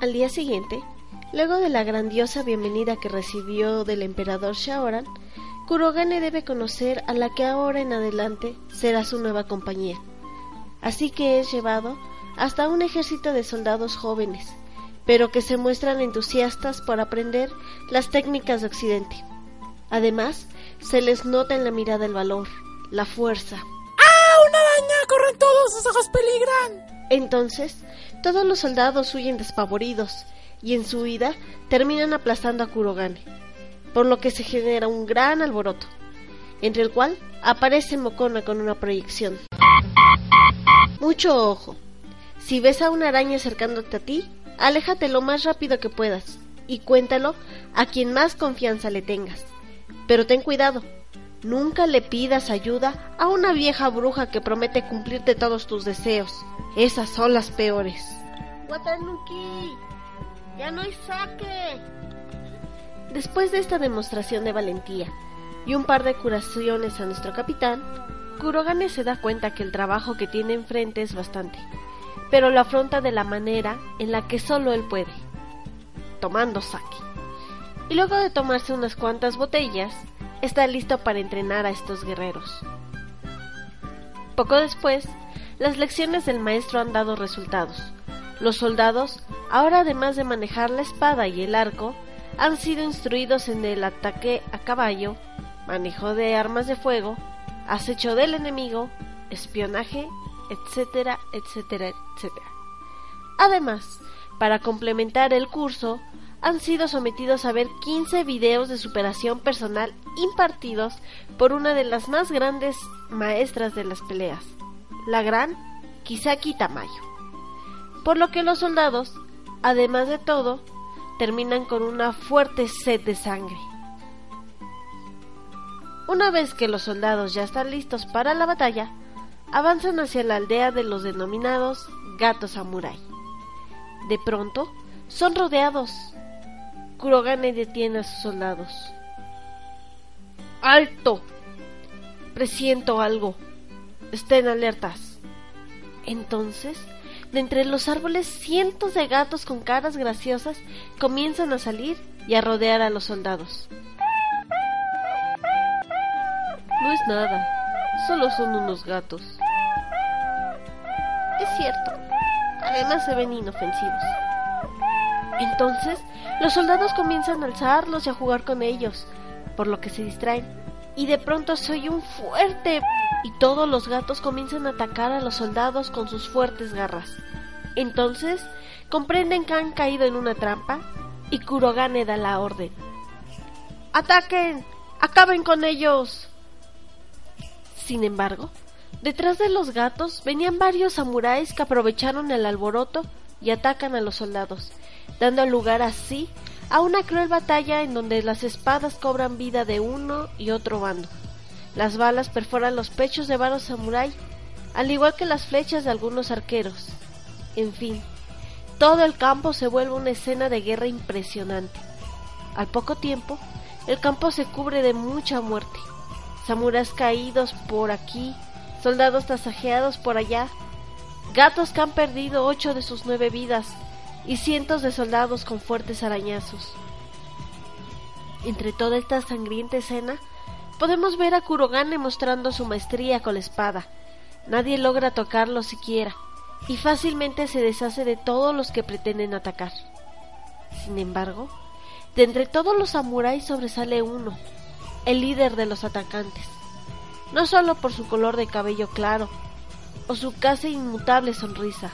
Al día siguiente, luego de la grandiosa bienvenida que recibió del emperador Shaoran, Kurogane debe conocer a la que ahora en adelante será su nueva compañía. Así que es llevado hasta un ejército de soldados jóvenes, pero que se muestran entusiastas por aprender las técnicas de Occidente. Además, se les nota en la mirada el valor, la fuerza. ¡Ah! ¡Una araña! ¡Corren todos! ¡Sus ojos peligran! Entonces, todos los soldados huyen despavoridos y en su huida terminan aplastando a Kurogane por lo que se genera un gran alboroto, entre el cual aparece Mokona con una proyección. Mucho ojo. Si ves a una araña acercándote a ti, aléjate lo más rápido que puedas y cuéntalo a quien más confianza le tengas. Pero ten cuidado, nunca le pidas ayuda a una vieja bruja que promete cumplirte todos tus deseos. Esas son las peores. Watanuki, ya no hay saque. Después de esta demostración de valentía y un par de curaciones a nuestro capitán, Kurogane se da cuenta que el trabajo que tiene enfrente es bastante, pero lo afronta de la manera en la que solo él puede, tomando sake. Y luego de tomarse unas cuantas botellas, está listo para entrenar a estos guerreros. Poco después, las lecciones del maestro han dado resultados. Los soldados, ahora además de manejar la espada y el arco, han sido instruidos en el ataque a caballo, manejo de armas de fuego, acecho del enemigo, espionaje, etcétera, etcétera, etcétera. Además, para complementar el curso, han sido sometidos a ver 15 videos de superación personal impartidos por una de las más grandes maestras de las peleas, la gran Kisaki Tamayo. Por lo que los soldados, además de todo, terminan con una fuerte sed de sangre. Una vez que los soldados ya están listos para la batalla, avanzan hacia la aldea de los denominados gatos samurai. De pronto, son rodeados. Kurogane detiene a sus soldados. ¡Alto! Presiento algo. Estén alertas. Entonces, de entre los árboles cientos de gatos con caras graciosas comienzan a salir y a rodear a los soldados. No es nada, solo son unos gatos. Es cierto, además se ven inofensivos. Entonces, los soldados comienzan a alzarlos y a jugar con ellos, por lo que se distraen, y de pronto se oye un fuerte y todos los gatos comienzan a atacar a los soldados con sus fuertes garras. Entonces comprenden que han caído en una trampa y Kurogane da la orden. ¡Ataquen! ¡Acaben con ellos! Sin embargo, detrás de los gatos venían varios samuráis que aprovecharon el alboroto y atacan a los soldados, dando lugar así a una cruel batalla en donde las espadas cobran vida de uno y otro bando. Las balas perforan los pechos de varios samuráis, al igual que las flechas de algunos arqueros. En fin, todo el campo se vuelve una escena de guerra impresionante. Al poco tiempo, el campo se cubre de mucha muerte. Samuráis caídos por aquí, soldados tasajeados por allá, gatos que han perdido ocho de sus nueve vidas y cientos de soldados con fuertes arañazos. Entre toda esta sangrienta escena, Podemos ver a Kurogane mostrando su maestría con la espada. Nadie logra tocarlo siquiera, y fácilmente se deshace de todos los que pretenden atacar. Sin embargo, de entre todos los samuráis sobresale uno, el líder de los atacantes, no solo por su color de cabello claro o su casi inmutable sonrisa,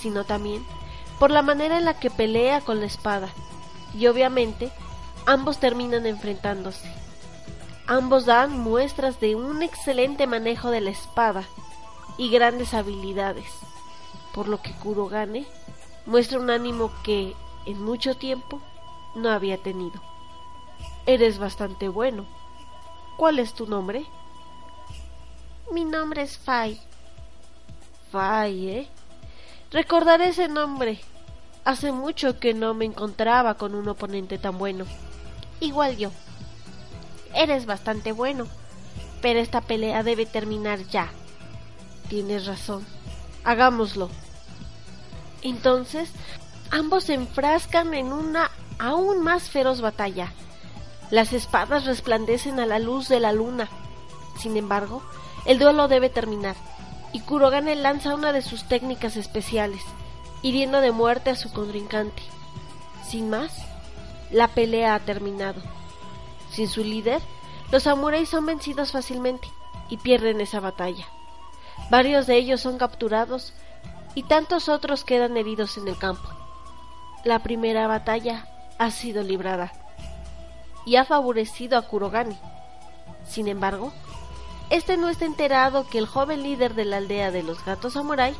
sino también por la manera en la que pelea con la espada, y obviamente ambos terminan enfrentándose. Ambos dan muestras de un excelente manejo de la espada y grandes habilidades, por lo que Kurogane muestra un ánimo que en mucho tiempo no había tenido. Eres bastante bueno. ¿Cuál es tu nombre? Mi nombre es Fai. Fai, ¿eh? Recordaré ese nombre. Hace mucho que no me encontraba con un oponente tan bueno. Igual yo. Eres bastante bueno, pero esta pelea debe terminar ya. Tienes razón. Hagámoslo. Entonces, ambos se enfrascan en una aún más feroz batalla. Las espadas resplandecen a la luz de la luna. Sin embargo, el duelo debe terminar, y Kurogane lanza una de sus técnicas especiales, hiriendo de muerte a su contrincante. Sin más, la pelea ha terminado. Sin su líder, los samuráis son vencidos fácilmente y pierden esa batalla. Varios de ellos son capturados y tantos otros quedan heridos en el campo. La primera batalla ha sido librada y ha favorecido a Kurogane. Sin embargo, este no está enterado que el joven líder de la aldea de los gatos samurai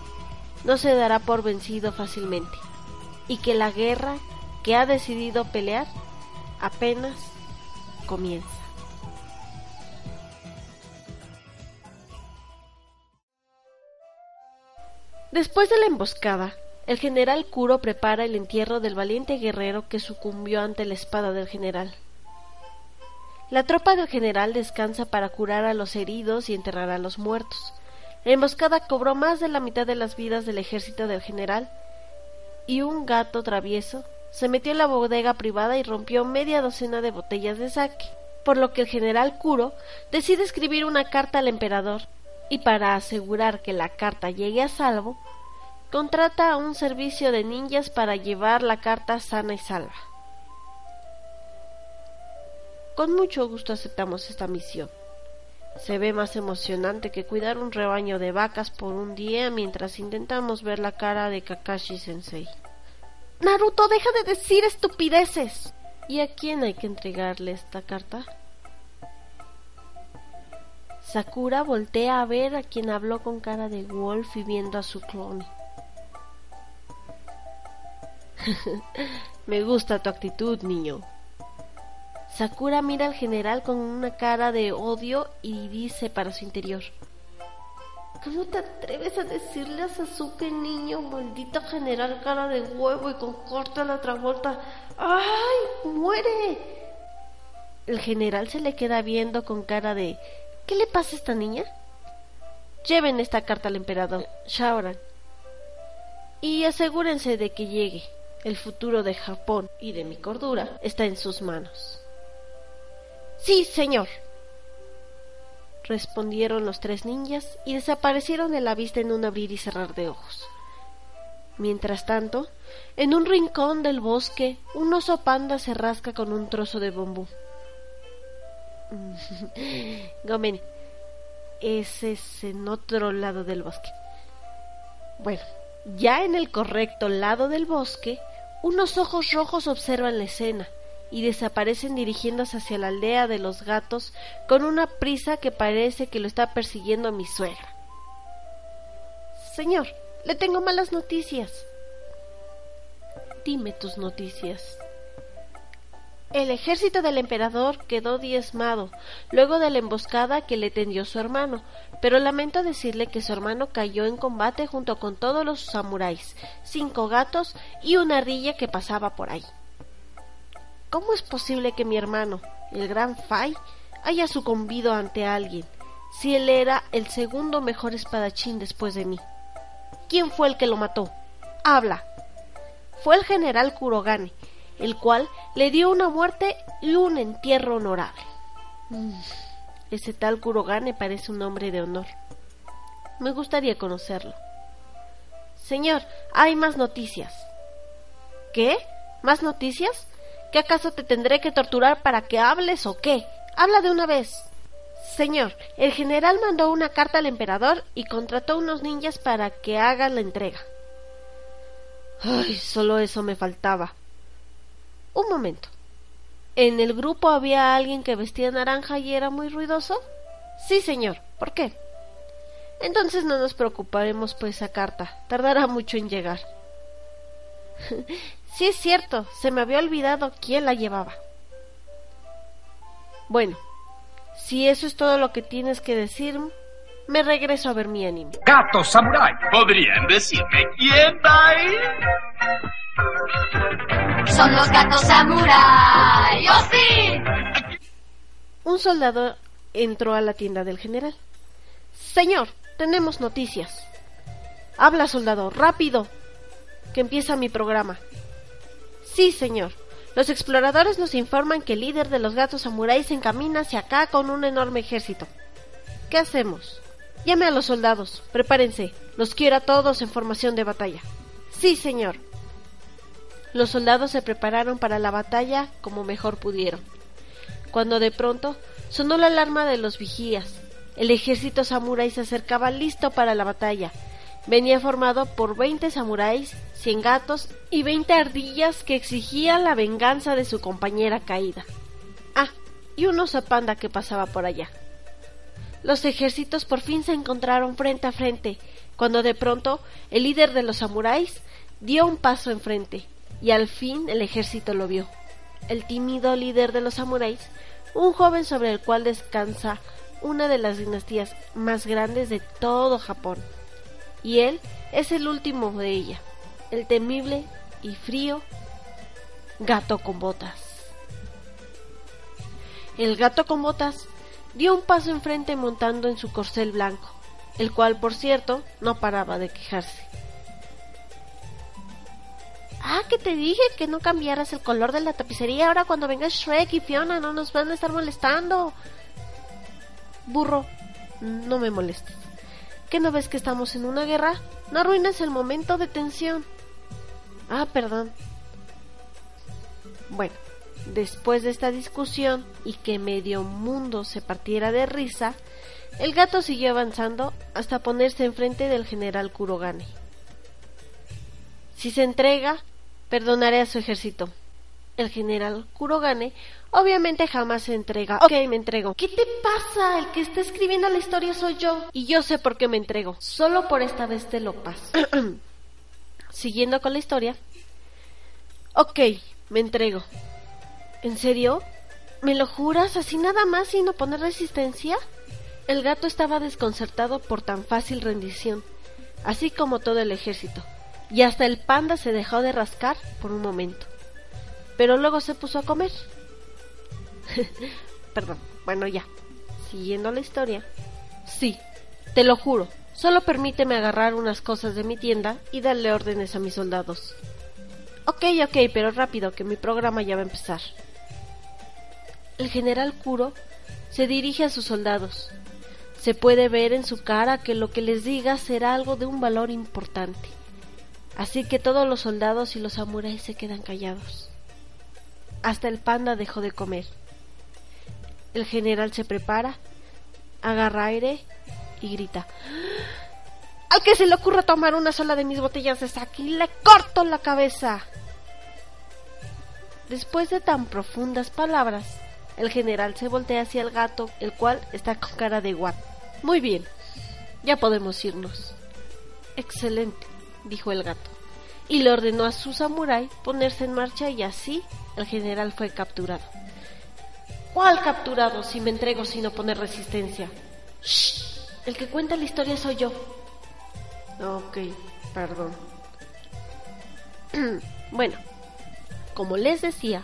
no se dará por vencido fácilmente y que la guerra que ha decidido pelear apenas comienza. Después de la emboscada, el general Kuro prepara el entierro del valiente guerrero que sucumbió ante la espada del general. La tropa del general descansa para curar a los heridos y enterrar a los muertos. La emboscada cobró más de la mitad de las vidas del ejército del general y un gato travieso se metió en la bodega privada y rompió media docena de botellas de sake, por lo que el general Kuro decide escribir una carta al emperador y para asegurar que la carta llegue a salvo, contrata a un servicio de ninjas para llevar la carta sana y salva. Con mucho gusto aceptamos esta misión. Se ve más emocionante que cuidar un rebaño de vacas por un día mientras intentamos ver la cara de Kakashi Sensei. Naruto, deja de decir estupideces. ¿Y a quién hay que entregarle esta carta? Sakura voltea a ver a quien habló con cara de Wolf y viendo a su clon. Me gusta tu actitud, niño. Sakura mira al general con una cara de odio y dice para su interior. ¿Cómo te atreves a decirle a Sasuke niño, maldito general cara de huevo y con corta la otra vuelta? ¡Ay! ¡Muere! El general se le queda viendo con cara de ¿Qué le pasa a esta niña? Lleven esta carta al emperador Shaoran y asegúrense de que llegue. El futuro de Japón y de mi cordura está en sus manos. Sí, señor respondieron los tres ninjas y desaparecieron de la vista en un abrir y cerrar de ojos. Mientras tanto, en un rincón del bosque, un oso panda se rasca con un trozo de bambú. Gomen, ese es en otro lado del bosque. Bueno, ya en el correcto lado del bosque, unos ojos rojos observan la escena y desaparecen dirigiéndose hacia la aldea de los gatos con una prisa que parece que lo está persiguiendo mi suegra. Señor, le tengo malas noticias. Dime tus noticias. El ejército del emperador quedó diezmado luego de la emboscada que le tendió su hermano, pero lamento decirle que su hermano cayó en combate junto con todos los samuráis, cinco gatos y una ardilla que pasaba por ahí. ¿Cómo es posible que mi hermano, el gran Fai, haya sucumbido ante alguien, si él era el segundo mejor espadachín después de mí? ¿Quién fue el que lo mató? Habla. Fue el general Kurogane, el cual le dio una muerte y un entierro honorable. Mm, ese tal Kurogane parece un hombre de honor. Me gustaría conocerlo. Señor, hay más noticias. ¿Qué? ¿Más noticias? ¿Qué acaso te tendré que torturar para que hables o qué? Habla de una vez. Señor, el general mandó una carta al emperador y contrató unos ninjas para que hagan la entrega. Ay, solo eso me faltaba. Un momento. ¿En el grupo había alguien que vestía naranja y era muy ruidoso? Sí, señor. ¿Por qué? Entonces no nos preocuparemos por esa carta. Tardará mucho en llegar. Sí es cierto, se me había olvidado quién la llevaba. Bueno, si eso es todo lo que tienes que decir, me regreso a ver mi anime. Gato Samurai. ¿Podrían decirme quién va a ir? Son los gatos samurai. ¡Oh, sí! Un soldado entró a la tienda del general. Señor, tenemos noticias. Habla, soldado, rápido. que empieza mi programa. Sí, señor. Los exploradores nos informan que el líder de los gatos samuráis se encamina hacia acá con un enorme ejército. ¿Qué hacemos? Llame a los soldados. Prepárense. Los quiero a todos en formación de batalla. Sí, señor. Los soldados se prepararon para la batalla como mejor pudieron. Cuando de pronto sonó la alarma de los vigías. El ejército samurái se acercaba listo para la batalla. Venía formado por 20 samuráis, 100 gatos y 20 ardillas que exigían la venganza de su compañera caída. Ah, y un oso panda que pasaba por allá. Los ejércitos por fin se encontraron frente a frente, cuando de pronto el líder de los samuráis dio un paso enfrente, y al fin el ejército lo vio. El tímido líder de los samuráis, un joven sobre el cual descansa una de las dinastías más grandes de todo Japón. Y él es el último de ella, el temible y frío gato con botas. El gato con botas dio un paso enfrente montando en su corcel blanco, el cual, por cierto, no paraba de quejarse. Ah, que te dije que no cambiaras el color de la tapicería. Ahora cuando venga Shrek y Fiona no nos van a estar molestando. Burro, no me molestes. ¿Qué no ves que estamos en una guerra? No arruines el momento de tensión. Ah, perdón. Bueno, después de esta discusión y que medio mundo se partiera de risa, el gato siguió avanzando hasta ponerse enfrente del general Kurogane. Si se entrega, perdonaré a su ejército. El general Kurogane obviamente jamás se entrega. Ok, me entrego. ¿Qué te pasa? El que está escribiendo la historia soy yo. Y yo sé por qué me entrego. Solo por esta vez te lo paso. Siguiendo con la historia. Ok, me entrego. ¿En serio? ¿Me lo juras así nada más sin oponer resistencia? El gato estaba desconcertado por tan fácil rendición, así como todo el ejército, y hasta el panda se dejó de rascar por un momento. Pero luego se puso a comer. Perdón, bueno ya. Siguiendo la historia. Sí, te lo juro. Solo permíteme agarrar unas cosas de mi tienda y darle órdenes a mis soldados. Ok, ok, pero rápido, que mi programa ya va a empezar. El general Kuro se dirige a sus soldados. Se puede ver en su cara que lo que les diga será algo de un valor importante. Así que todos los soldados y los samuráis se quedan callados. Hasta el panda dejó de comer. El general se prepara, agarra aire y grita. Al que se le ocurra tomar una sola de mis botellas de sake, le corto la cabeza. Después de tan profundas palabras, el general se voltea hacia el gato, el cual está con cara de guap. Muy bien, ya podemos irnos. Excelente, dijo el gato, y le ordenó a su samurái ponerse en marcha y así el general fue capturado. ¿Cuál capturado si me entrego sin oponer resistencia? Shh, el que cuenta la historia soy yo. Ok, perdón. bueno, como les decía,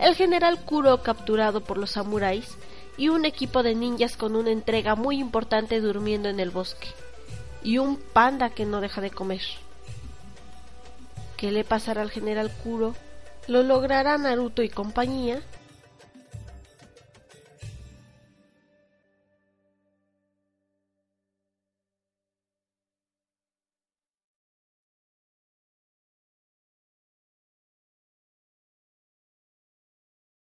el general Kuro capturado por los samuráis y un equipo de ninjas con una entrega muy importante durmiendo en el bosque y un panda que no deja de comer. ¿Qué le pasará al general Kuro? ¿Lo logrará Naruto y compañía?